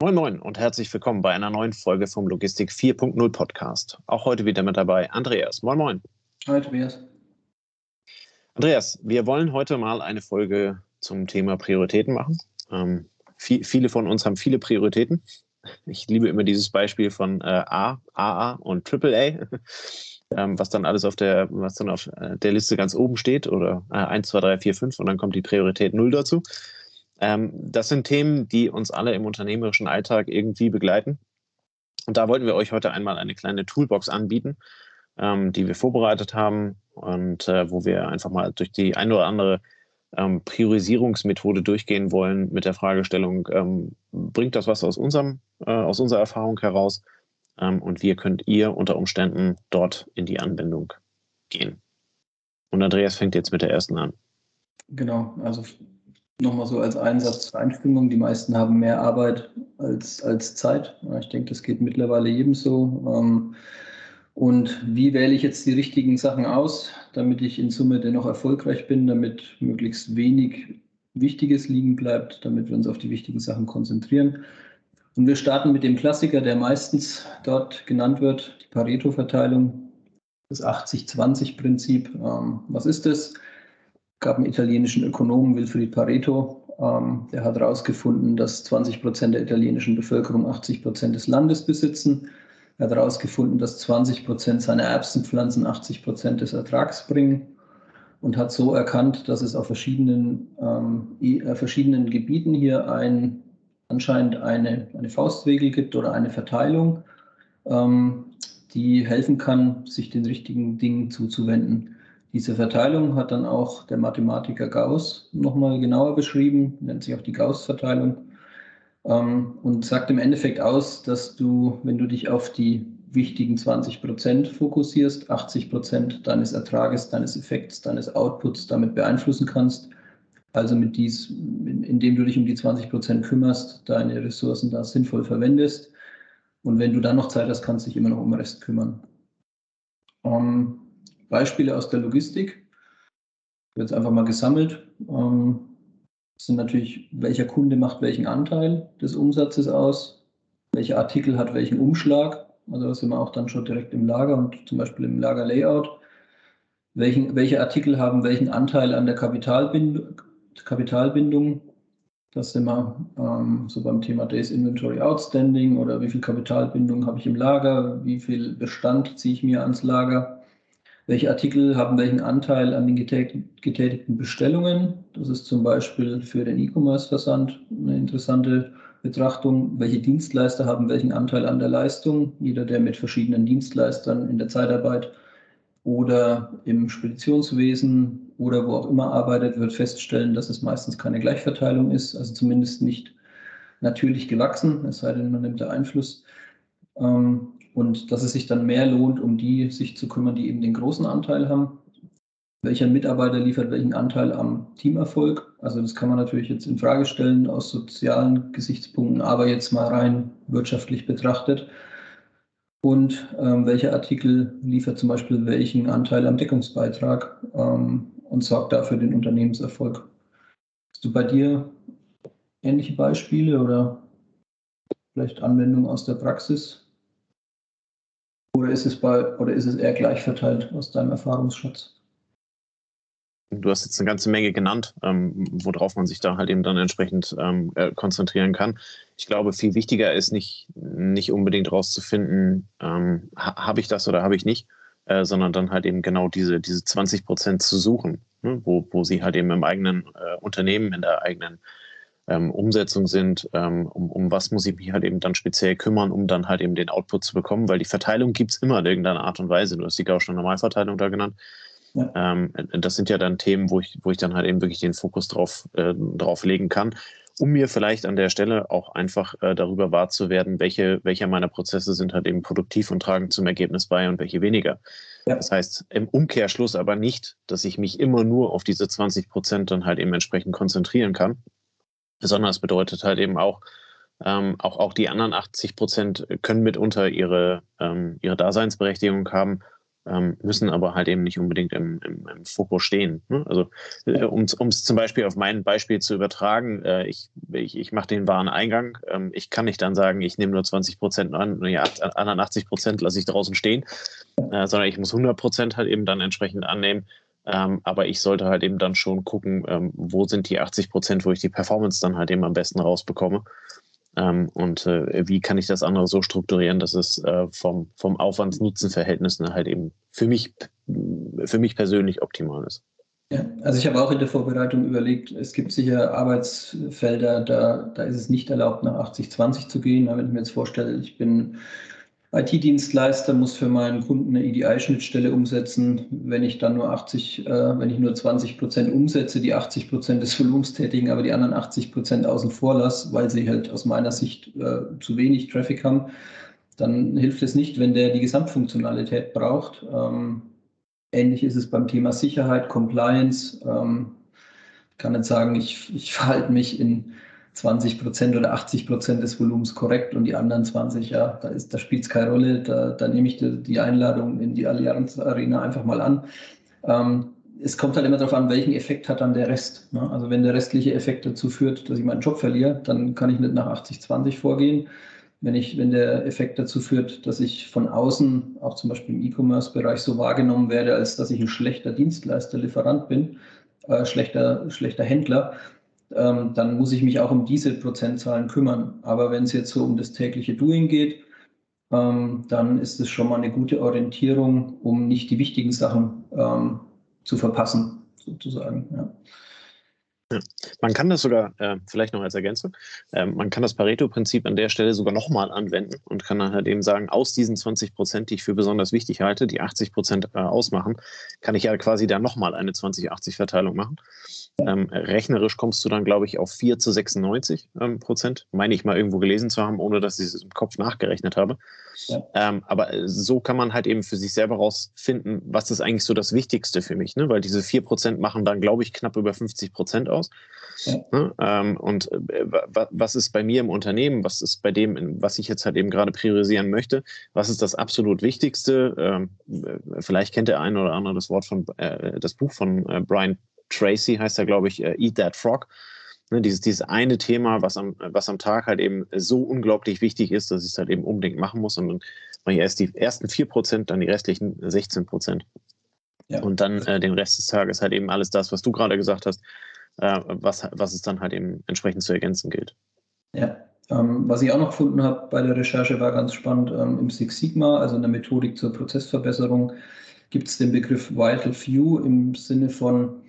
Moin Moin und herzlich willkommen bei einer neuen Folge vom Logistik 4.0 Podcast. Auch heute wieder mit dabei Andreas. Moin Moin. Hi Tobias. Andreas, wir wollen heute mal eine Folge zum Thema Prioritäten machen. Ähm, viel, viele von uns haben viele Prioritäten. Ich liebe immer dieses Beispiel von äh, A, AA und AAA, ähm, was dann alles auf der, was dann auf äh, der Liste ganz oben steht oder äh, 1, 2, 3, 4, 5 und dann kommt die Priorität 0 dazu. Ähm, das sind Themen, die uns alle im unternehmerischen Alltag irgendwie begleiten. Und da wollten wir euch heute einmal eine kleine Toolbox anbieten, ähm, die wir vorbereitet haben und äh, wo wir einfach mal durch die ein oder andere ähm, Priorisierungsmethode durchgehen wollen mit der Fragestellung, ähm, bringt das was aus, unserem, äh, aus unserer Erfahrung heraus? Ähm, und wie könnt ihr unter Umständen dort in die Anwendung gehen? Und Andreas fängt jetzt mit der ersten an. Genau, also Nochmal so als Einsatz zur Einstimmung. Die meisten haben mehr Arbeit als, als Zeit. Ich denke, das geht mittlerweile jedem so. Ähm, und wie wähle ich jetzt die richtigen Sachen aus, damit ich in Summe dennoch erfolgreich bin, damit möglichst wenig Wichtiges liegen bleibt, damit wir uns auf die wichtigen Sachen konzentrieren. Und wir starten mit dem Klassiker, der meistens dort genannt wird, die Pareto-Verteilung, das 80-20-Prinzip. Ähm, was ist das? Gab einen italienischen Ökonomen, Wilfried Pareto, ähm, der hat herausgefunden, dass 20 Prozent der italienischen Bevölkerung 80 Prozent des Landes besitzen. Er hat herausgefunden, dass 20 Prozent seiner Erbsenpflanzen 80 Prozent des Ertrags bringen und hat so erkannt, dass es auf verschiedenen, ähm, äh, verschiedenen Gebieten hier ein, anscheinend eine, eine Faustregel gibt oder eine Verteilung, ähm, die helfen kann, sich den richtigen Dingen zuzuwenden. Diese Verteilung hat dann auch der Mathematiker Gauss nochmal genauer beschrieben, nennt sich auch die Gauss-Verteilung ähm, und sagt im Endeffekt aus, dass du, wenn du dich auf die wichtigen 20 Prozent fokussierst, 80 Prozent deines Ertrages, deines Effekts, deines Outputs damit beeinflussen kannst. Also mit dies, indem du dich um die 20 Prozent kümmerst, deine Ressourcen da sinnvoll verwendest. Und wenn du dann noch Zeit hast, kannst du dich immer noch um den Rest kümmern. Ähm, Beispiele aus der Logistik. Jetzt einfach mal gesammelt. Ähm, das sind natürlich, welcher Kunde macht welchen Anteil des Umsatzes aus, welcher Artikel hat welchen Umschlag. Also das sind wir auch dann schon direkt im Lager und zum Beispiel im Lagerlayout. Welchen, welche Artikel haben welchen Anteil an der Kapitalbind Kapitalbindung? Das sind wir ähm, so beim Thema Days Inventory Outstanding oder wie viel Kapitalbindung habe ich im Lager, wie viel Bestand ziehe ich mir ans Lager welche Artikel haben welchen Anteil an den getätigten Bestellungen? Das ist zum Beispiel für den E-Commerce-Versand eine interessante Betrachtung. Welche Dienstleister haben welchen Anteil an der Leistung? Jeder, der mit verschiedenen Dienstleistern in der Zeitarbeit oder im Speditionswesen oder wo auch immer arbeitet, wird feststellen, dass es meistens keine Gleichverteilung ist, also zumindest nicht natürlich gewachsen, es sei denn, man nimmt da Einfluss. Ähm, und dass es sich dann mehr lohnt, um die sich zu kümmern, die eben den großen Anteil haben. Welcher Mitarbeiter liefert welchen Anteil am Teamerfolg? Also das kann man natürlich jetzt in Frage stellen aus sozialen Gesichtspunkten, aber jetzt mal rein wirtschaftlich betrachtet. Und ähm, welcher Artikel liefert zum Beispiel welchen Anteil am Deckungsbeitrag ähm, und sorgt dafür den Unternehmenserfolg? Hast du bei dir ähnliche Beispiele oder vielleicht Anwendungen aus der Praxis? Oder ist es bei, oder ist es eher gleich verteilt aus deinem Erfahrungsschatz? Du hast jetzt eine ganze Menge genannt, ähm, worauf man sich da halt eben dann entsprechend ähm, äh, konzentrieren kann. Ich glaube, viel wichtiger ist nicht, nicht unbedingt rauszufinden, ähm, ha, habe ich das oder habe ich nicht, äh, sondern dann halt eben genau diese, diese 20 Prozent zu suchen, ne? wo, wo sie halt eben im eigenen äh, Unternehmen, in der eigenen ähm, Umsetzung sind, ähm, um, um was muss ich mich halt eben dann speziell kümmern, um dann halt eben den Output zu bekommen, weil die Verteilung gibt es immer in irgendeiner Art und Weise. Du hast die Gaußsche Normalverteilung da genannt. Ja. Ähm, das sind ja dann Themen, wo ich, wo ich dann halt eben wirklich den Fokus drauf, äh, drauf legen kann, um mir vielleicht an der Stelle auch einfach äh, darüber wahr zu werden, welche, welche meiner Prozesse sind halt eben produktiv und tragen zum Ergebnis bei und welche weniger. Ja. Das heißt im Umkehrschluss aber nicht, dass ich mich immer nur auf diese 20 Prozent dann halt eben entsprechend konzentrieren kann, Besonders bedeutet halt eben auch, ähm, auch, auch die anderen 80 Prozent können mitunter ihre, ähm, ihre Daseinsberechtigung haben. ähm, müssen aber halt eben nicht unbedingt im, im, im Fokus stehen. Ne? Also äh, um es zum Beispiel auf mein Beispiel zu übertragen, äh, ich, ich, ich mache den Wareneingang, ähm, ich kann nicht dann sagen, ich nehme nur 20 Prozent an, ja, anderen 80 Prozent lasse ich draußen stehen, äh, sondern ich muss 100 Prozent halt eben dann entsprechend annehmen. Ähm, aber ich sollte halt eben dann schon gucken, ähm, wo sind die 80 Prozent, wo ich die Performance dann halt eben am besten rausbekomme. Ähm, und äh, wie kann ich das andere so strukturieren, dass es äh, vom, vom Aufwands-Nutzen-Verhältnis halt eben für mich, für mich persönlich optimal ist. Ja, also ich habe auch in der Vorbereitung überlegt, es gibt sicher Arbeitsfelder, da, da ist es nicht erlaubt, nach 80-20 zu gehen. Aber wenn ich mir jetzt vorstelle, ich bin IT-Dienstleister muss für meinen Kunden eine EDI-Schnittstelle umsetzen. Wenn ich dann nur 80, äh, wenn ich nur 20 Prozent umsetze, die 80 Prozent des Volumens tätigen, aber die anderen 80 Prozent außen vor lasse, weil sie halt aus meiner Sicht äh, zu wenig Traffic haben, dann hilft es nicht, wenn der die Gesamtfunktionalität braucht. Ähm, ähnlich ist es beim Thema Sicherheit, Compliance. Ähm, ich kann nicht sagen, ich, ich verhalte mich in 20 Prozent oder 80 Prozent des Volumens korrekt und die anderen 20, ja, da, da spielt es keine Rolle. Da, da nehme ich die, die, Einladung in die Allianz Arena einfach mal an. Ähm, es kommt halt immer darauf an, welchen Effekt hat dann der Rest. Ne? Also wenn der restliche Effekt dazu führt, dass ich meinen Job verliere, dann kann ich nicht nach 80-20 vorgehen. Wenn, ich, wenn der Effekt dazu führt, dass ich von außen, auch zum Beispiel im E-Commerce-Bereich, so wahrgenommen werde, als dass ich ein schlechter Dienstleister, Lieferant bin, äh, schlechter, schlechter Händler, ähm, dann muss ich mich auch um diese Prozentzahlen kümmern. Aber wenn es jetzt so um das tägliche Doing geht, ähm, dann ist es schon mal eine gute Orientierung, um nicht die wichtigen Sachen ähm, zu verpassen, sozusagen. Ja. Ja. Man kann das sogar, äh, vielleicht noch als Ergänzung, äh, man kann das Pareto-Prinzip an der Stelle sogar nochmal anwenden und kann dann halt eben sagen, aus diesen 20 Prozent, die ich für besonders wichtig halte, die 80 Prozent äh, ausmachen, kann ich ja quasi dann nochmal eine 20-80-Verteilung machen. Ähm, rechnerisch kommst du dann, glaube ich, auf 4 zu 96 ähm, Prozent. Meine ich mal irgendwo gelesen zu haben, ohne dass ich es im Kopf nachgerechnet habe. Ja. Ähm, aber äh, so kann man halt eben für sich selber rausfinden, was ist eigentlich so das Wichtigste für mich. Ne? Weil diese 4 Prozent machen dann, glaube ich, knapp über 50 Prozent aus. Ja. Ne? Ähm, und äh, was ist bei mir im Unternehmen? Was ist bei dem, was ich jetzt halt eben gerade priorisieren möchte? Was ist das absolut Wichtigste? Ähm, äh, vielleicht kennt der eine oder andere das Wort von, äh, das Buch von äh, Brian Tracy heißt er, glaube ich, äh, Eat That Frog. Ne, dieses, dieses eine Thema, was am, was am Tag halt eben so unglaublich wichtig ist, dass ich es halt eben unbedingt machen muss. Und dann mache ich erst die ersten 4 Prozent, dann die restlichen 16 Prozent. Ja. Und dann äh, den Rest des Tages halt eben alles das, was du gerade gesagt hast, äh, was, was es dann halt eben entsprechend zu ergänzen gilt. Ja, ähm, was ich auch noch gefunden habe bei der Recherche war ganz spannend, ähm, im Six Sigma, also in der Methodik zur Prozessverbesserung, gibt es den Begriff Vital Few im Sinne von,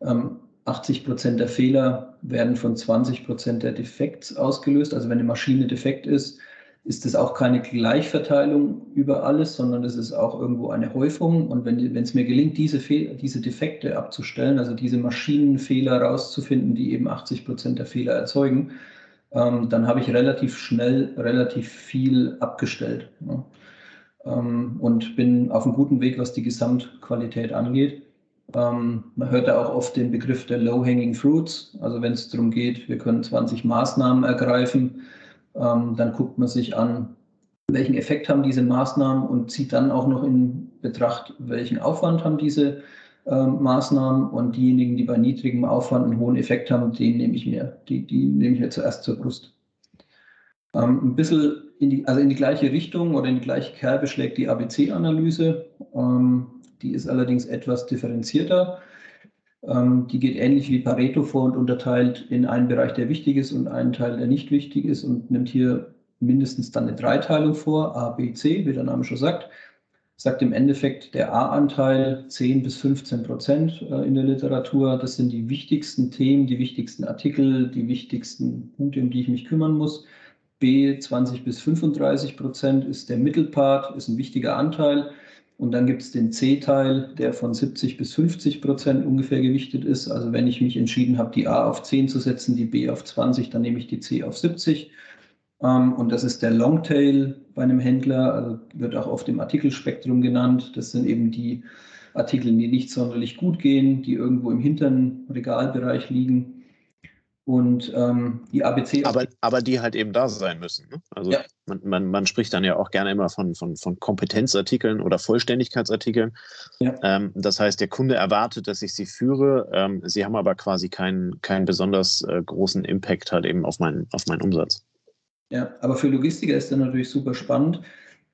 80 ähm, Prozent der Fehler werden von 20 Prozent der Defekts ausgelöst. Also wenn eine Maschine defekt ist, ist das auch keine Gleichverteilung über alles, sondern es ist auch irgendwo eine Häufung. Und wenn, es mir gelingt, diese, diese Defekte abzustellen, also diese Maschinenfehler rauszufinden, die eben 80 Prozent der Fehler erzeugen, ähm, dann habe ich relativ schnell relativ viel abgestellt. Ja. Ähm, und bin auf einem guten Weg, was die Gesamtqualität angeht. Ähm, man hört ja auch oft den Begriff der Low-Hanging Fruits. Also wenn es darum geht, wir können 20 Maßnahmen ergreifen, ähm, dann guckt man sich an, welchen Effekt haben diese Maßnahmen und zieht dann auch noch in Betracht, welchen Aufwand haben diese ähm, Maßnahmen und diejenigen, die bei niedrigem Aufwand einen hohen Effekt haben, den nehme ich mir, die, die nehme ich mir zuerst zur Brust. Ähm, ein bisschen in die, also in die gleiche Richtung oder in die gleiche Kerbe schlägt die ABC-Analyse. Ähm, die ist allerdings etwas differenzierter. Ähm, die geht ähnlich wie Pareto vor und unterteilt in einen Bereich, der wichtig ist und einen Teil, der nicht wichtig ist und nimmt hier mindestens dann eine Dreiteilung vor, A, B, C, wie der Name schon sagt. Sagt im Endeffekt der A-Anteil 10 bis 15 Prozent äh, in der Literatur. Das sind die wichtigsten Themen, die wichtigsten Artikel, die wichtigsten Punkte, um die ich mich kümmern muss. B 20 bis 35 Prozent ist der Mittelpart, ist ein wichtiger Anteil. Und dann gibt es den C-Teil, der von 70 bis 50 Prozent ungefähr gewichtet ist. Also wenn ich mich entschieden habe, die A auf 10 zu setzen, die B auf 20, dann nehme ich die C auf 70. Ähm, und das ist der Longtail bei einem Händler, also wird auch oft im Artikelspektrum genannt. Das sind eben die Artikel, die nicht sonderlich gut gehen, die irgendwo im hinteren Regalbereich liegen. Und ähm, die ABC. Aber, aber die halt eben da sein müssen. Ne? Also ja. man, man, man spricht dann ja auch gerne immer von, von, von Kompetenzartikeln oder Vollständigkeitsartikeln. Ja. Ähm, das heißt, der Kunde erwartet, dass ich sie führe. Ähm, sie haben aber quasi keinen, keinen besonders äh, großen Impact halt eben auf meinen, auf meinen Umsatz. Ja, aber für Logistiker ist dann natürlich super spannend.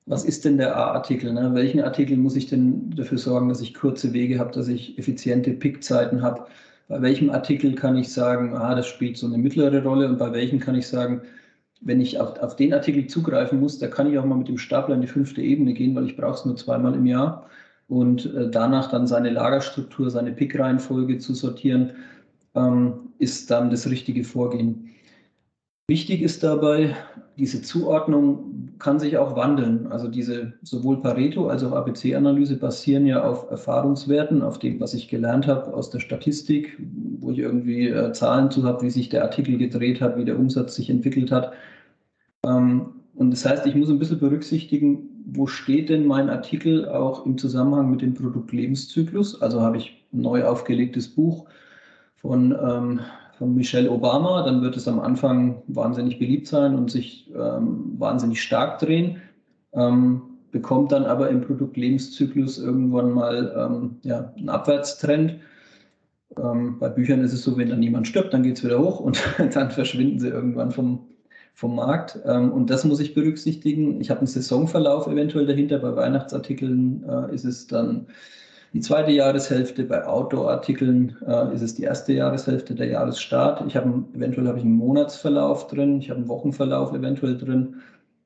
Was ist denn der A-Artikel? Ne? Welchen Artikel muss ich denn dafür sorgen, dass ich kurze Wege habe, dass ich effiziente Pickzeiten habe? Bei welchem Artikel kann ich sagen, ah, das spielt so eine mittlere Rolle und bei welchem kann ich sagen, wenn ich auf, auf den Artikel zugreifen muss, da kann ich auch mal mit dem Stapler in die fünfte Ebene gehen, weil ich brauche es nur zweimal im Jahr und äh, danach dann seine Lagerstruktur, seine Pickreihenfolge zu sortieren, ähm, ist dann das richtige Vorgehen. Wichtig ist dabei, diese Zuordnung kann sich auch wandeln. Also diese sowohl Pareto als auch ABC-Analyse basieren ja auf Erfahrungswerten, auf dem, was ich gelernt habe aus der Statistik, wo ich irgendwie äh, Zahlen zu habe, wie sich der Artikel gedreht hat, wie der Umsatz sich entwickelt hat. Ähm, und das heißt, ich muss ein bisschen berücksichtigen, wo steht denn mein Artikel auch im Zusammenhang mit dem Produktlebenszyklus? Also habe ich ein neu aufgelegtes Buch von ähm, von Michelle Obama, dann wird es am Anfang wahnsinnig beliebt sein und sich ähm, wahnsinnig stark drehen, ähm, bekommt dann aber im Produktlebenszyklus irgendwann mal ähm, ja, einen Abwärtstrend. Ähm, bei Büchern ist es so, wenn dann niemand stirbt, dann geht es wieder hoch und dann verschwinden sie irgendwann vom, vom Markt. Ähm, und das muss ich berücksichtigen. Ich habe einen Saisonverlauf eventuell dahinter. Bei Weihnachtsartikeln äh, ist es dann die zweite Jahreshälfte. Bei Outdoor-Artikeln äh, ist es die erste Jahreshälfte, der Jahresstart. Ich habe eventuell habe ich einen Monatsverlauf drin, ich habe einen Wochenverlauf eventuell drin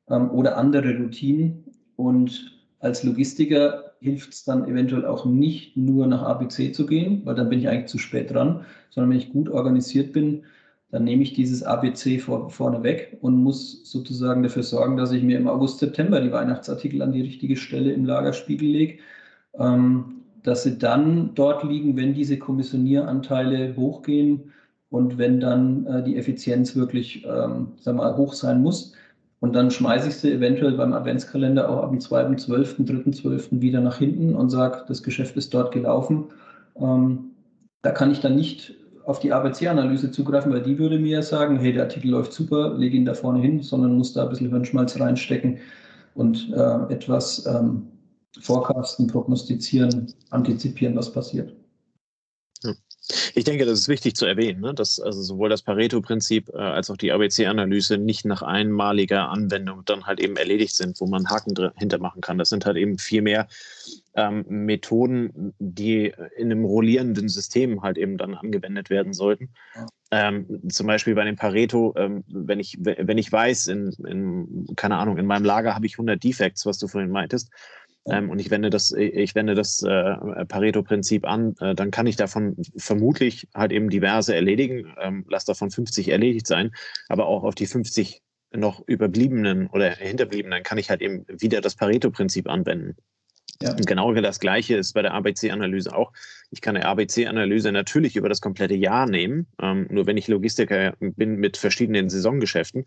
ähm, oder andere Routinen. Und als Logistiker hilft es dann eventuell auch nicht nur nach ABC zu gehen, weil dann bin ich eigentlich zu spät dran, sondern wenn ich gut organisiert bin, dann nehme ich dieses ABC vor, vorne weg und muss sozusagen dafür sorgen, dass ich mir im August, September die Weihnachtsartikel an die richtige Stelle im Lagerspiegel lege. Ähm, dass sie dann dort liegen, wenn diese Kommissionieranteile hochgehen und wenn dann äh, die Effizienz wirklich ähm, sag mal, hoch sein muss. Und dann schmeiße ich sie eventuell beim Adventskalender auch am 2.12., 3.12. wieder nach hinten und sage, das Geschäft ist dort gelaufen. Ähm, da kann ich dann nicht auf die ABC-Analyse zugreifen, weil die würde mir sagen, hey, der Artikel läuft super, lege ihn da vorne hin, sondern muss da ein bisschen Hirnschmalz reinstecken und äh, etwas ähm, forecasten, prognostizieren, antizipieren, was passiert. Ich denke, das ist wichtig zu erwähnen, ne? dass also sowohl das Pareto-Prinzip äh, als auch die ABC-Analyse nicht nach einmaliger Anwendung dann halt eben erledigt sind, wo man Haken dahinter machen kann. Das sind halt eben viel mehr ähm, Methoden, die in einem rollierenden System halt eben dann angewendet werden sollten. Ähm, zum Beispiel bei dem Pareto, ähm, wenn, ich, wenn ich weiß, in, in, keine Ahnung, in meinem Lager habe ich 100 Defects, was du vorhin meintest, ähm, und ich wende das, ich wende das äh, Pareto-Prinzip an, äh, dann kann ich davon vermutlich halt eben diverse erledigen, ähm, lass davon 50 erledigt sein, aber auch auf die 50 noch überbliebenen oder hinterbliebenen kann ich halt eben wieder das Pareto-Prinzip anwenden. Ja. Und genau das Gleiche ist bei der ABC-Analyse auch. Ich kann eine ABC-Analyse natürlich über das komplette Jahr nehmen. Ähm, nur wenn ich Logistiker bin mit verschiedenen Saisongeschäften,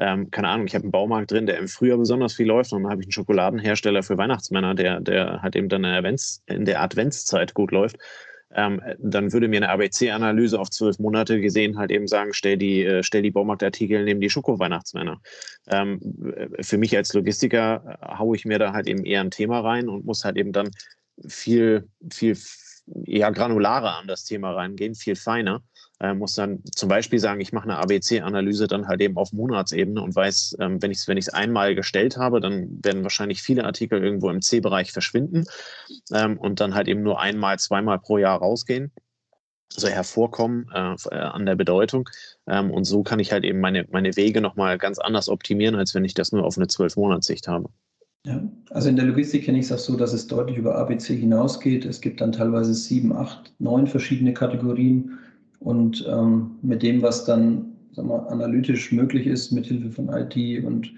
ähm, keine Ahnung, ich habe einen Baumarkt drin, der im Frühjahr besonders viel läuft und dann habe ich einen Schokoladenhersteller für Weihnachtsmänner, der, der halt eben dann in der, Adventszeit gut läuft. Ähm, dann würde mir eine ABC-Analyse auf zwölf Monate gesehen halt eben sagen, stell die, äh, stell die Baumarktartikel neben die Schoko-Weihnachtsmänner. Ähm, für mich als Logistiker äh, haue ich mir da halt eben eher ein Thema rein und muss halt eben dann viel, viel eher granularer an das Thema reingehen, viel feiner äh, muss dann zum Beispiel sagen, ich mache eine ABC-Analyse dann halt eben auf Monatsebene und weiß, ähm, wenn ich es wenn einmal gestellt habe, dann werden wahrscheinlich viele Artikel irgendwo im C-Bereich verschwinden ähm, und dann halt eben nur einmal, zweimal pro Jahr rausgehen also hervorkommen äh, äh, an der Bedeutung. Ähm, und so kann ich halt eben meine, meine Wege nochmal ganz anders optimieren, als wenn ich das nur auf eine Zwölf-Monats-Sicht habe. Ja, also in der Logistik kenne ich es auch so, dass es deutlich über ABC hinausgeht. Es gibt dann teilweise sieben, acht, neun verschiedene Kategorien und ähm, mit dem, was dann sagen wir, analytisch möglich ist, mit Hilfe von IT und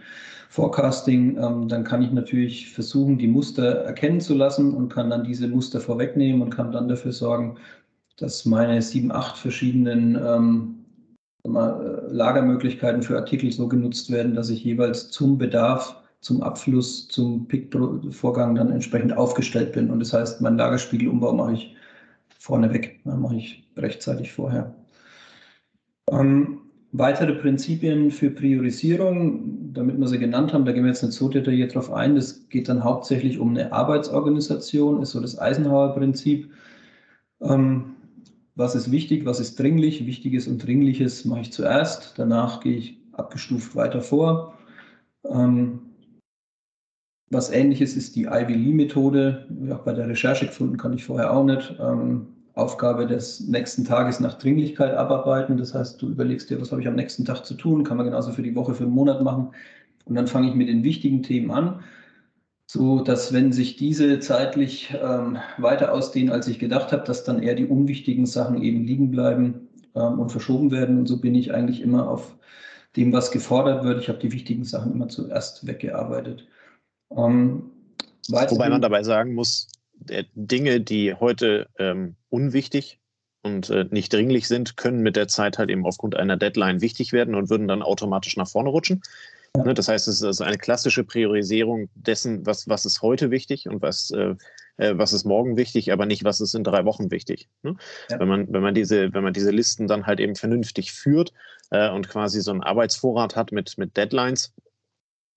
Forecasting, ähm, dann kann ich natürlich versuchen, die Muster erkennen zu lassen und kann dann diese Muster vorwegnehmen und kann dann dafür sorgen, dass meine sieben, acht verschiedenen ähm, mal, äh, Lagermöglichkeiten für Artikel so genutzt werden, dass ich jeweils zum Bedarf, zum Abfluss, zum Pick-Vorgang dann entsprechend aufgestellt bin. Und das heißt, meinen Lagerspiegelumbau mache ich vorneweg. Das mache ich rechtzeitig vorher. Ähm, weitere Prinzipien für Priorisierung, damit wir sie genannt haben, da gehen wir jetzt nicht so detailliert drauf ein. Das geht dann hauptsächlich um eine Arbeitsorganisation, ist so das Eisenhower-Prinzip. Ähm, was ist wichtig, was ist dringlich? Wichtiges und Dringliches mache ich zuerst, danach gehe ich abgestuft weiter vor. Ähm, was ähnliches ist die Ivy Lee-Methode, auch bei der Recherche gefunden, kann ich vorher auch nicht. Ähm, Aufgabe des nächsten Tages nach Dringlichkeit abarbeiten. Das heißt, du überlegst dir, was habe ich am nächsten Tag zu tun, kann man genauso für die Woche, für den Monat machen. Und dann fange ich mit den wichtigen Themen an, so dass wenn sich diese zeitlich ähm, weiter ausdehnen, als ich gedacht habe, dass dann eher die unwichtigen Sachen eben liegen bleiben ähm, und verschoben werden. Und so bin ich eigentlich immer auf dem, was gefordert wird. Ich habe die wichtigen Sachen immer zuerst weggearbeitet. Ähm, Wobei man dabei sagen muss, Dinge, die heute ähm, unwichtig und äh, nicht dringlich sind, können mit der Zeit halt eben aufgrund einer Deadline wichtig werden und würden dann automatisch nach vorne rutschen. Ja. Ne, das heißt, es ist also eine klassische Priorisierung dessen, was, was ist heute wichtig und was, äh, äh, was ist morgen wichtig, aber nicht, was ist in drei Wochen wichtig. Ne? Ja. Wenn, man, wenn, man diese, wenn man diese Listen dann halt eben vernünftig führt äh, und quasi so einen Arbeitsvorrat hat mit, mit Deadlines,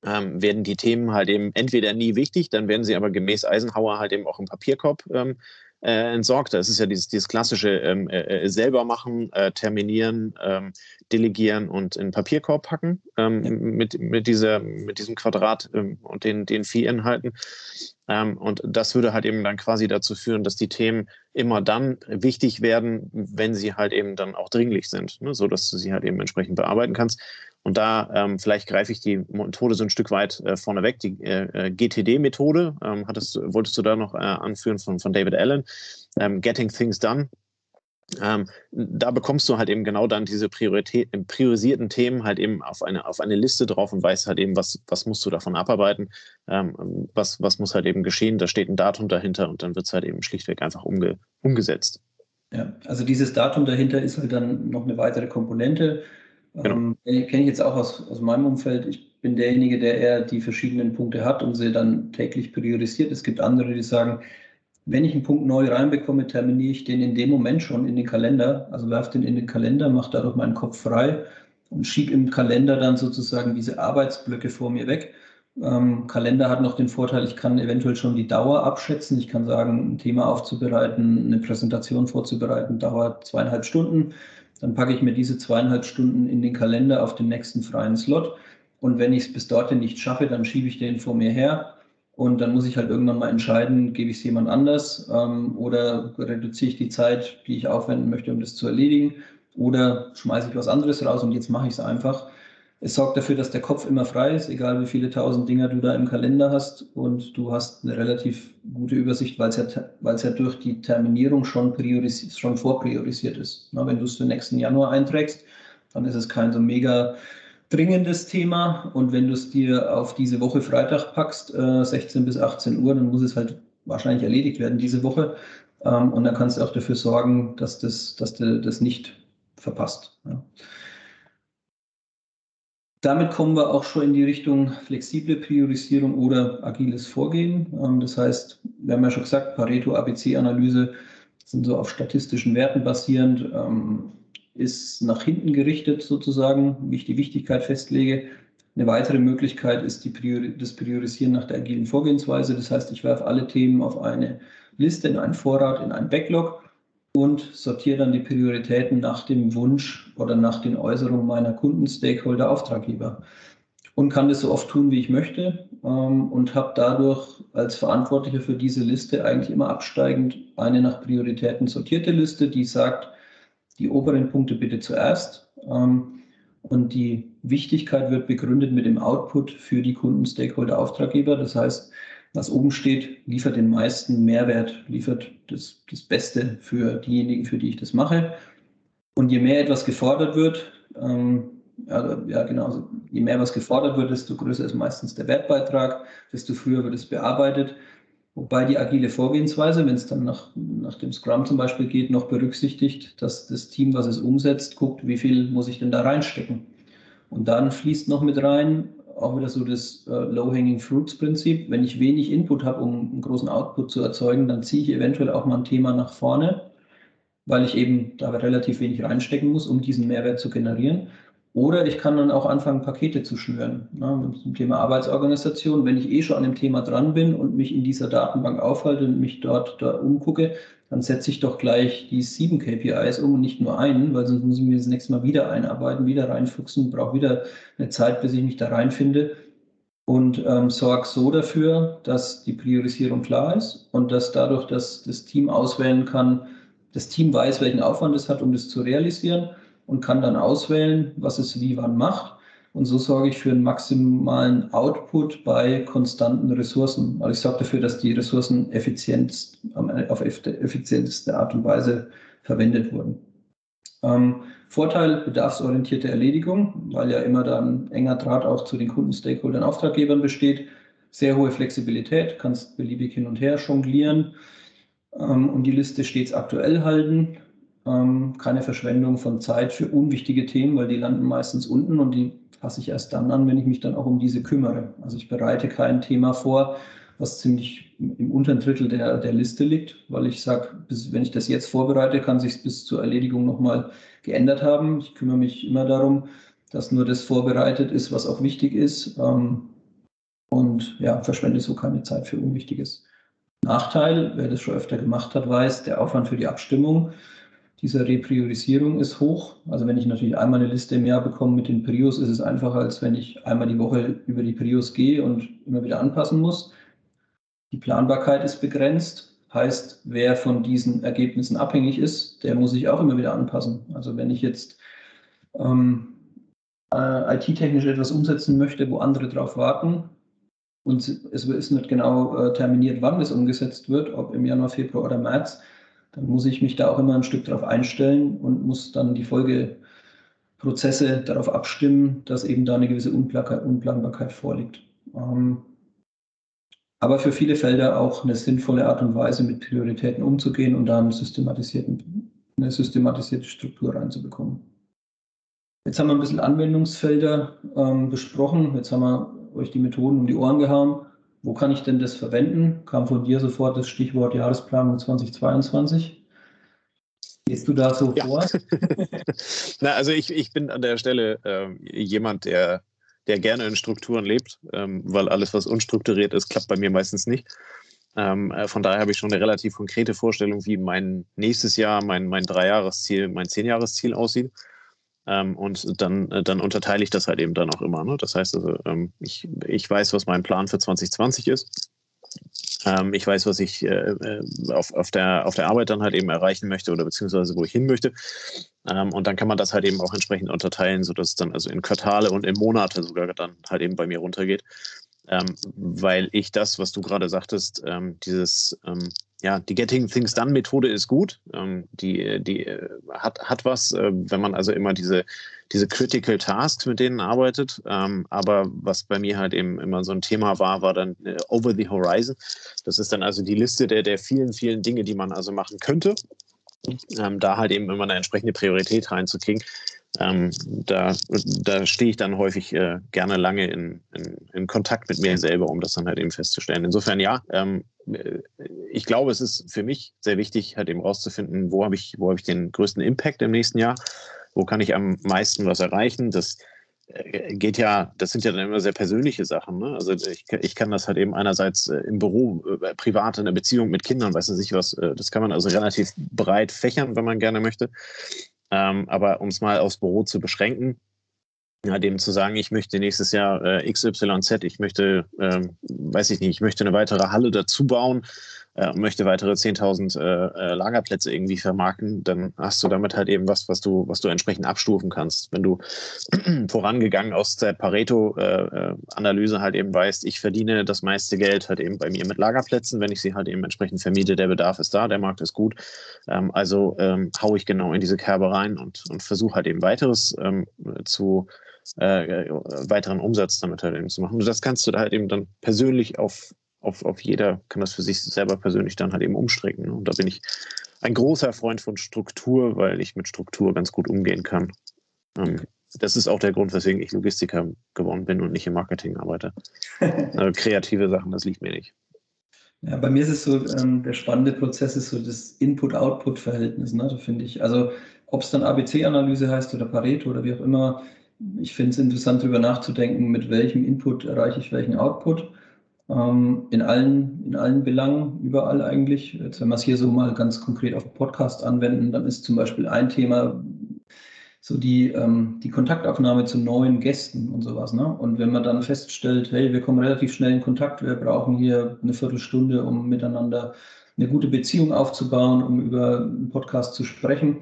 ähm, werden die Themen halt eben entweder nie wichtig, dann werden sie aber gemäß Eisenhower halt eben auch im Papierkorb ähm, äh, entsorgt. Das ist ja dieses, dieses klassische ähm, äh, äh selber machen, äh, terminieren, ähm, delegieren und in den Papierkorb packen ähm, ja. mit, mit, dieser, mit diesem Quadrat ähm, und den, den vier Inhalten. Ähm, und das würde halt eben dann quasi dazu führen, dass die Themen immer dann wichtig werden, wenn sie halt eben dann auch dringlich sind, ne? so dass du sie halt eben entsprechend bearbeiten kannst. Und da ähm, vielleicht greife ich die Methode so ein Stück weit äh, vorneweg, die äh, äh GTD-Methode, ähm, hattest, wolltest du da noch äh, anführen von, von David Allen, ähm, Getting Things Done. Ähm, da bekommst du halt eben genau dann diese Priorität, priorisierten Themen halt eben auf eine, auf eine Liste drauf und weißt halt eben, was, was musst du davon abarbeiten, ähm, was, was muss halt eben geschehen, da steht ein Datum dahinter und dann wird es halt eben schlichtweg einfach umge, umgesetzt. Ja, also dieses Datum dahinter ist halt dann noch eine weitere Komponente. Genau. Ähm, Kenne ich jetzt auch aus, aus meinem Umfeld. Ich bin derjenige, der eher die verschiedenen Punkte hat und sie dann täglich priorisiert. Es gibt andere, die sagen, wenn ich einen Punkt neu reinbekomme, terminiere ich den in dem Moment schon in den Kalender, also werfe den in den Kalender, mache dadurch meinen Kopf frei und schiebe im Kalender dann sozusagen diese Arbeitsblöcke vor mir weg. Ähm, Kalender hat noch den Vorteil, ich kann eventuell schon die Dauer abschätzen. Ich kann sagen, ein Thema aufzubereiten, eine Präsentation vorzubereiten, dauert zweieinhalb Stunden. Dann packe ich mir diese zweieinhalb Stunden in den Kalender auf den nächsten freien Slot. Und wenn ich es bis dorthin nicht schaffe, dann schiebe ich den vor mir her. Und dann muss ich halt irgendwann mal entscheiden, gebe ich es jemand anders ähm, oder reduziere ich die Zeit, die ich aufwenden möchte, um das zu erledigen. Oder schmeiße ich was anderes raus und jetzt mache ich es einfach. Es sorgt dafür, dass der Kopf immer frei ist, egal wie viele tausend Dinger du da im Kalender hast. Und du hast eine relativ gute Übersicht, weil es ja, ja durch die Terminierung schon, schon vorpriorisiert ist. Na, wenn du es für nächsten Januar einträgst, dann ist es kein so mega dringendes Thema. Und wenn du es dir auf diese Woche Freitag packst, äh, 16 bis 18 Uhr, dann muss es halt wahrscheinlich erledigt werden diese Woche. Ähm, und dann kannst du auch dafür sorgen, dass, das, dass du das nicht verpasst. Ja. Damit kommen wir auch schon in die Richtung flexible Priorisierung oder agiles Vorgehen. Ähm, das heißt, wir haben ja schon gesagt, Pareto-ABC-Analyse sind so auf statistischen Werten basierend, ähm, ist nach hinten gerichtet sozusagen, wie ich die Wichtigkeit festlege. Eine weitere Möglichkeit ist Priori das Priorisieren nach der agilen Vorgehensweise. Das heißt, ich werfe alle Themen auf eine Liste, in einen Vorrat, in einen Backlog und sortiere dann die Prioritäten nach dem Wunsch oder nach den Äußerungen meiner Kunden, Stakeholder, Auftraggeber. Und kann das so oft tun, wie ich möchte ähm, und habe dadurch als Verantwortlicher für diese Liste eigentlich immer absteigend eine nach Prioritäten sortierte Liste, die sagt, die oberen Punkte bitte zuerst. Ähm, und die Wichtigkeit wird begründet mit dem Output für die Kunden, Stakeholder, Auftraggeber. Das heißt, was oben steht, liefert den meisten Mehrwert, liefert das, das Beste für diejenigen, für die ich das mache. Und je mehr etwas gefordert wird, ähm, ja, ja, genau, also je mehr was gefordert wird, desto größer ist meistens der Wertbeitrag, desto früher wird es bearbeitet. Wobei die agile Vorgehensweise, wenn es dann nach, nach dem Scrum zum Beispiel geht, noch berücksichtigt, dass das Team, was es umsetzt, guckt, wie viel muss ich denn da reinstecken. Und dann fließt noch mit rein, auch wieder so das äh, Low-Hanging Fruits-Prinzip. Wenn ich wenig Input habe, um einen großen Output zu erzeugen, dann ziehe ich eventuell auch mal ein Thema nach vorne weil ich eben da relativ wenig reinstecken muss, um diesen Mehrwert zu generieren. Oder ich kann dann auch anfangen, Pakete zu schnüren. Ne, zum Thema Arbeitsorganisation. Wenn ich eh schon an dem Thema dran bin und mich in dieser Datenbank aufhalte und mich dort da umgucke, dann setze ich doch gleich die sieben KPIs um und nicht nur einen, weil sonst muss ich mir das nächste Mal wieder einarbeiten, wieder reinfuchsen, brauche wieder eine Zeit, bis ich mich da reinfinde und ähm, sorge so dafür, dass die Priorisierung klar ist und dass dadurch, dass das Team auswählen kann, das Team weiß, welchen Aufwand es hat, um das zu realisieren und kann dann auswählen, was es wie wann macht. Und so sorge ich für einen maximalen Output bei konstanten Ressourcen. Also ich sorge dafür, dass die Ressourcen effizient, auf effizienteste Art und Weise verwendet wurden. Ähm, Vorteil bedarfsorientierte Erledigung, weil ja immer dann enger Draht auch zu den Kunden, Stakeholdern, Auftraggebern besteht. Sehr hohe Flexibilität, kannst beliebig hin und her jonglieren ähm, und die Liste stets aktuell halten. Ähm, keine Verschwendung von Zeit für unwichtige Themen, weil die landen meistens unten und die fasse ich erst dann an, wenn ich mich dann auch um diese kümmere. Also ich bereite kein Thema vor, was ziemlich im unteren Drittel der, der Liste liegt, weil ich sage, wenn ich das jetzt vorbereite, kann sich bis zur Erledigung nochmal geändert haben. Ich kümmere mich immer darum, dass nur das vorbereitet ist, was auch wichtig ist. Ähm, und ja, verschwende so keine Zeit für Unwichtiges. Nachteil, wer das schon öfter gemacht hat, weiß, der Aufwand für die Abstimmung dieser Repriorisierung ist hoch. Also wenn ich natürlich einmal eine Liste im Jahr bekomme mit den Prios, ist es einfacher, als wenn ich einmal die Woche über die Prios gehe und immer wieder anpassen muss. Die Planbarkeit ist begrenzt. Heißt, wer von diesen Ergebnissen abhängig ist, der muss sich auch immer wieder anpassen. Also wenn ich jetzt ähm, äh, IT-technisch etwas umsetzen möchte, wo andere drauf warten und es ist nicht genau äh, terminiert, wann es umgesetzt wird, ob im Januar, Februar oder März, dann muss ich mich da auch immer ein Stück darauf einstellen und muss dann die Folgeprozesse darauf abstimmen, dass eben da eine gewisse Unplanbarkeit vorliegt. Ähm, aber für viele Felder auch eine sinnvolle Art und Weise, mit Prioritäten umzugehen und dann systematisierten, eine systematisierte Struktur reinzubekommen. Jetzt haben wir ein bisschen Anwendungsfelder ähm, besprochen. Jetzt haben wir euch die Methoden um die Ohren gehauen. Wo kann ich denn das verwenden? Kam von dir sofort das Stichwort Jahresplanung 2022. Gehst du da so ja. vor? Na, also ich, ich bin an der Stelle äh, jemand, der der gerne in Strukturen lebt, ähm, weil alles, was unstrukturiert ist, klappt bei mir meistens nicht. Ähm, äh, von daher habe ich schon eine relativ konkrete Vorstellung, wie mein nächstes Jahr, mein, mein Dreijahresziel, mein Zehnjahresziel aussieht. Ähm, und dann, äh, dann unterteile ich das halt eben dann auch immer. Ne? Das heißt also, ähm, ich, ich weiß, was mein Plan für 2020 ist. Ähm, ich weiß, was ich äh, äh, auf, auf, der, auf der Arbeit dann halt eben erreichen möchte oder beziehungsweise wo ich hin möchte. Ähm, und dann kann man das halt eben auch entsprechend unterteilen, sodass es dann also in Quartale und in Monate sogar dann halt eben bei mir runtergeht. Ähm, weil ich das, was du gerade sagtest, ähm, dieses, ja, die Getting Things Done Methode ist gut. Ähm, die die äh, hat, hat was, äh, wenn man also immer diese, diese Critical Tasks mit denen arbeitet. Ähm, aber was bei mir halt eben immer so ein Thema war, war dann äh, Over the Horizon. Das ist dann also die Liste der, der vielen, vielen Dinge, die man also machen könnte. Ähm, da halt eben immer eine entsprechende Priorität reinzukriegen. Ähm, da, da stehe ich dann häufig äh, gerne lange in, in, in, Kontakt mit mir selber, um das dann halt eben festzustellen. Insofern ja, ähm, äh, ich glaube, es ist für mich sehr wichtig, halt eben rauszufinden, wo habe ich, wo ich den größten Impact im nächsten Jahr, wo kann ich am meisten was erreichen. Das äh, geht ja, das sind ja dann immer sehr persönliche Sachen. Ne? Also ich, ich kann das halt eben einerseits äh, im Büro, privat in der Beziehung mit Kindern, weiß nicht was, das kann man also relativ breit fächern, wenn man gerne möchte. Ähm, aber um es mal aufs Büro zu beschränken, ja, dem zu sagen, ich möchte nächstes Jahr äh, XYZ, ich möchte, ähm, weiß ich nicht, ich möchte eine weitere Halle dazu bauen, äh, möchte weitere 10.000 äh, äh, Lagerplätze irgendwie vermarkten, dann hast du damit halt eben was, was du, was du entsprechend abstufen kannst. Wenn du vorangegangen aus der Pareto-Analyse halt eben weißt, ich verdiene das meiste Geld halt eben bei mir mit Lagerplätzen, wenn ich sie halt eben entsprechend vermiete, der Bedarf ist da, der Markt ist gut. Ähm, also ähm, haue ich genau in diese Kerbe rein und, und versuche halt eben weiteres ähm, zu äh, weiteren Umsatz damit halt eben zu machen. Und das kannst du da halt eben dann persönlich auf auf, auf jeder kann das für sich selber persönlich dann halt eben umstrecken. Ne? Und da bin ich ein großer Freund von Struktur, weil ich mit Struktur ganz gut umgehen kann. Ähm, das ist auch der Grund, weswegen ich Logistiker geworden bin und nicht im Marketing arbeite. also kreative Sachen, das liegt mir nicht. Ja, bei mir ist es so, ähm, der spannende Prozess ist so das Input-Output-Verhältnis, ne? Da finde ich. Also ob es dann ABC-Analyse heißt oder Pareto oder wie auch immer, ich finde es interessant, darüber nachzudenken, mit welchem Input erreiche ich welchen Output. Ähm, in, allen, in allen Belangen, überall eigentlich. Jetzt, wenn wir es hier so mal ganz konkret auf Podcast anwenden, dann ist zum Beispiel ein Thema so die, ähm, die Kontaktaufnahme zu neuen Gästen und sowas. Ne? Und wenn man dann feststellt, hey, wir kommen relativ schnell in Kontakt, wir brauchen hier eine Viertelstunde, um miteinander eine gute Beziehung aufzubauen, um über einen Podcast zu sprechen,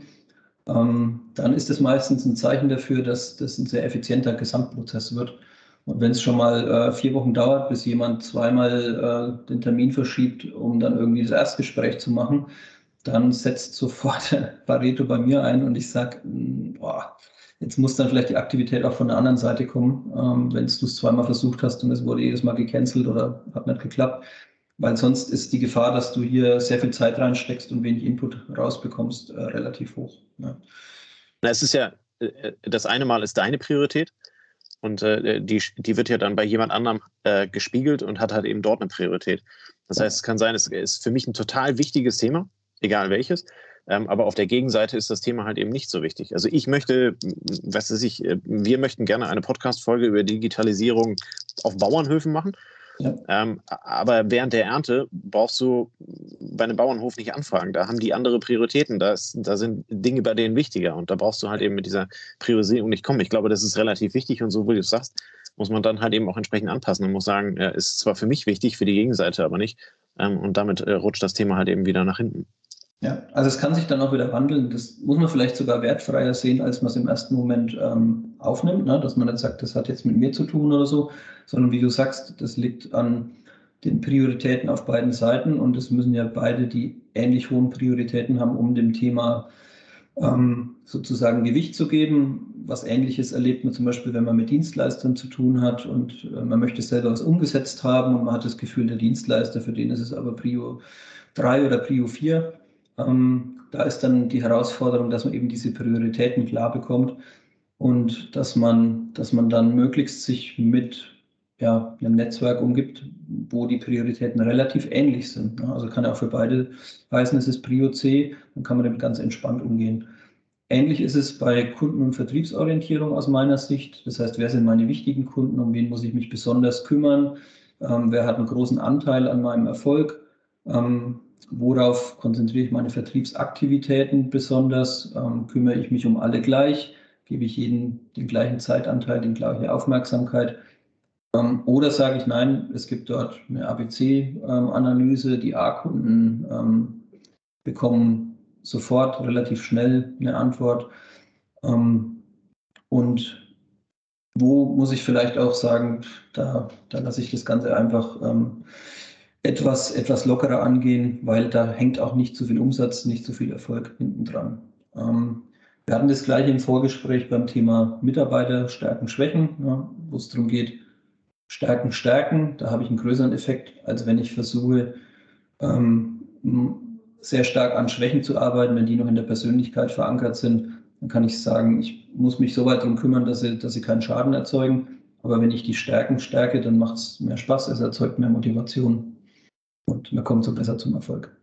ähm, dann ist es meistens ein Zeichen dafür, dass das ein sehr effizienter Gesamtprozess wird. Und wenn es schon mal äh, vier Wochen dauert, bis jemand zweimal äh, den Termin verschiebt, um dann irgendwie das Erstgespräch zu machen, dann setzt sofort Pareto bei mir ein und ich sage, hm, jetzt muss dann vielleicht die Aktivität auch von der anderen Seite kommen, ähm, wenn du es zweimal versucht hast und es wurde jedes Mal gecancelt oder hat nicht geklappt. Weil sonst ist die Gefahr, dass du hier sehr viel Zeit reinsteckst und wenig Input rausbekommst, äh, relativ hoch. Ja. Na, es ist ja, äh, das eine Mal ist deine Priorität und äh, die, die wird ja dann bei jemand anderem äh, gespiegelt und hat halt eben dort eine Priorität. Das heißt, es kann sein, es ist für mich ein total wichtiges Thema, egal welches. Ähm, aber auf der Gegenseite ist das Thema halt eben nicht so wichtig. Also ich möchte, was weiß ich, äh, wir möchten gerne eine Podcast-Folge über Digitalisierung auf Bauernhöfen machen. Ja. Ähm, aber während der Ernte brauchst du bei einem Bauernhof nicht anfragen. Da haben die andere Prioritäten. Da, ist, da sind Dinge bei denen wichtiger. Und da brauchst du halt eben mit dieser Priorisierung nicht kommen. Ich glaube, das ist relativ wichtig. Und so wie du es sagst, muss man dann halt eben auch entsprechend anpassen und muss sagen, ist zwar für mich wichtig, für die Gegenseite aber nicht. Ähm, und damit äh, rutscht das Thema halt eben wieder nach hinten. Ja, also es kann sich dann auch wieder wandeln. Das muss man vielleicht sogar wertfreier sehen, als man es im ersten Moment ähm, aufnimmt, ne? dass man nicht sagt, das hat jetzt mit mir zu tun oder so, sondern wie du sagst, das liegt an den Prioritäten auf beiden Seiten und es müssen ja beide die ähnlich hohen Prioritäten haben, um dem Thema ähm, sozusagen Gewicht zu geben. Was Ähnliches erlebt man zum Beispiel, wenn man mit Dienstleistern zu tun hat und äh, man möchte selber was umgesetzt haben und man hat das Gefühl, der Dienstleister, für den ist es aber Prio 3 oder Prio 4 ähm, da ist dann die Herausforderung, dass man eben diese Prioritäten klar bekommt und dass man, dass man dann möglichst sich mit ja, einem Netzwerk umgibt, wo die Prioritäten relativ ähnlich sind. Also kann ja auch für beide heißen, es ist Prio C, dann kann man damit ganz entspannt umgehen. Ähnlich ist es bei Kunden- und Vertriebsorientierung aus meiner Sicht. Das heißt, wer sind meine wichtigen Kunden, um wen muss ich mich besonders kümmern? Ähm, wer hat einen großen Anteil an meinem Erfolg? Ähm, worauf konzentriere ich meine Vertriebsaktivitäten besonders? Ähm, kümmere ich mich um alle gleich? Gebe ich jedem den gleichen Zeitanteil, die gleiche Aufmerksamkeit? Ähm, oder sage ich, nein, es gibt dort eine ABC-Analyse, die A-Kunden ähm, bekommen sofort relativ schnell eine Antwort. Ähm, und wo muss ich vielleicht auch sagen, da, da lasse ich das Ganze einfach ähm, etwas, etwas lockerer angehen, weil da hängt auch nicht so viel Umsatz, nicht so viel Erfolg hinten dran. Ähm, wir hatten das gleiche im Vorgespräch beim Thema Mitarbeiter, Stärken, Schwächen, ja, wo es darum geht, Stärken, Stärken. Da habe ich einen größeren Effekt, als wenn ich versuche, ähm, sehr stark an Schwächen zu arbeiten. Wenn die noch in der Persönlichkeit verankert sind, dann kann ich sagen, ich muss mich so weit darum kümmern, dass sie, dass sie keinen Schaden erzeugen. Aber wenn ich die Stärken stärke, dann macht es mehr Spaß, es erzeugt mehr Motivation und man kommt so besser zum Erfolg.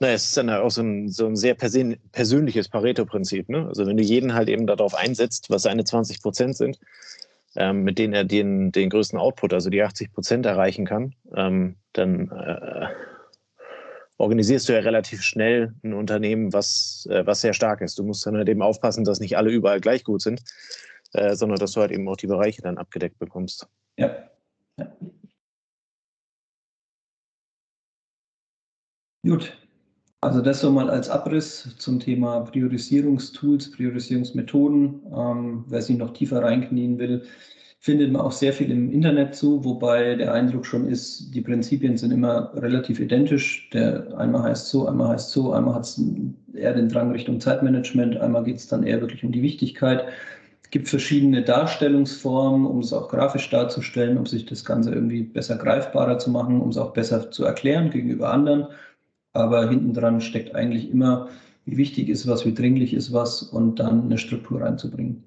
Naja, es ist dann auch so ein, so ein sehr persönliches Pareto-Prinzip. Ne? Also wenn du jeden halt eben darauf einsetzt, was seine 20 Prozent sind, ähm, mit denen er den, den größten Output, also die 80 Prozent erreichen kann, ähm, dann äh, organisierst du ja relativ schnell ein Unternehmen, was, äh, was sehr stark ist. Du musst dann halt eben aufpassen, dass nicht alle überall gleich gut sind, äh, sondern dass du halt eben auch die Bereiche dann abgedeckt bekommst. Ja. ja. Gut, also das so mal als Abriss zum Thema Priorisierungstools, Priorisierungsmethoden. Ähm, wer sich noch tiefer reinknien will, findet man auch sehr viel im Internet zu, wobei der Eindruck schon ist, die Prinzipien sind immer relativ identisch. Der einmal heißt so, einmal heißt so, einmal hat es eher den Drang Richtung Zeitmanagement, einmal geht es dann eher wirklich um die Wichtigkeit. Es gibt verschiedene Darstellungsformen, um es auch grafisch darzustellen, um sich das Ganze irgendwie besser greifbarer zu machen, um es auch besser zu erklären gegenüber anderen aber hinten dran steckt eigentlich immer, wie wichtig ist was, wie dringlich ist was und dann eine Struktur reinzubringen.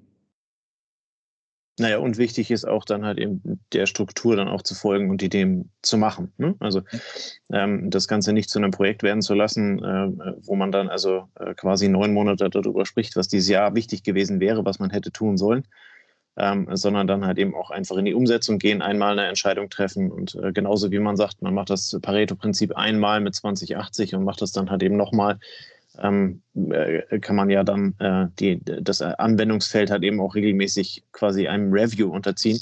Naja, und wichtig ist auch dann halt eben der Struktur dann auch zu folgen und die dem zu machen. Ne? Also ähm, das Ganze nicht zu einem Projekt werden zu lassen, äh, wo man dann also äh, quasi neun Monate darüber spricht, was dieses Jahr wichtig gewesen wäre, was man hätte tun sollen, ähm, sondern dann halt eben auch einfach in die Umsetzung gehen, einmal eine Entscheidung treffen und äh, genauso wie man sagt, man macht das Pareto-Prinzip einmal mit 2080 und macht das dann halt eben nochmal ähm, äh, kann man ja dann äh, die, das Anwendungsfeld halt eben auch regelmäßig quasi einem Review unterziehen.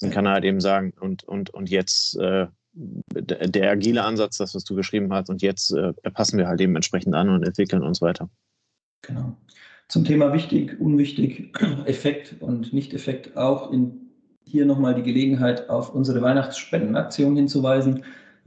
Dann kann er halt eben sagen, und, und, und jetzt äh, der agile Ansatz, das, was du geschrieben hast, und jetzt äh, passen wir halt eben entsprechend an und entwickeln uns weiter. Genau. Zum Thema wichtig, unwichtig, Effekt und Nicht-Effekt auch in hier nochmal die Gelegenheit, auf unsere Weihnachtsspendenaktion hinzuweisen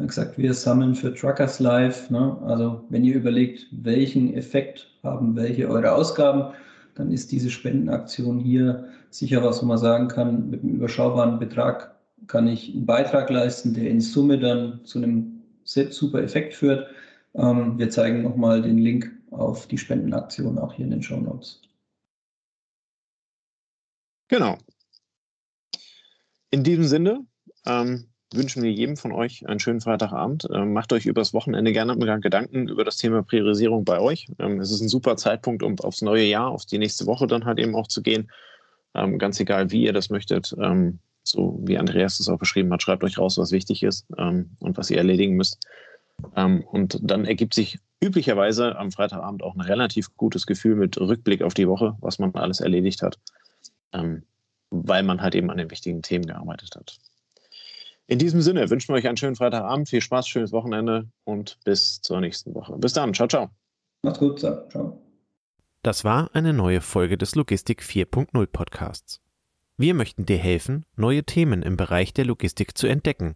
gesagt, wir sammeln für Truckers Live. Ne? Also wenn ihr überlegt, welchen Effekt haben welche eure Ausgaben, dann ist diese Spendenaktion hier sicher was, wo man sagen kann, mit einem überschaubaren Betrag kann ich einen Beitrag leisten, der in Summe dann zu einem super Effekt führt. Ähm, wir zeigen nochmal den Link auf die Spendenaktion auch hier in den Show Notes. Genau. In diesem Sinne, ähm, wünschen wir jedem von euch einen schönen Freitagabend. Ähm, macht euch übers Wochenende gerne Gedanken über das Thema Priorisierung bei euch. Ähm, es ist ein super Zeitpunkt, um aufs neue Jahr, auf die nächste Woche dann halt eben auch zu gehen. Ähm, ganz egal, wie ihr das möchtet. Ähm, so wie Andreas es auch beschrieben hat, schreibt euch raus, was wichtig ist ähm, und was ihr erledigen müsst. Ähm, und dann ergibt sich üblicherweise am Freitagabend auch ein relativ gutes Gefühl mit Rückblick auf die Woche, was man alles erledigt hat, weil man halt eben an den wichtigen Themen gearbeitet hat. In diesem Sinne wünschen wir euch einen schönen Freitagabend, viel Spaß, schönes Wochenende und bis zur nächsten Woche. Bis dann, ciao, ciao. Macht's gut, ciao. Das war eine neue Folge des Logistik 4.0 Podcasts. Wir möchten dir helfen, neue Themen im Bereich der Logistik zu entdecken,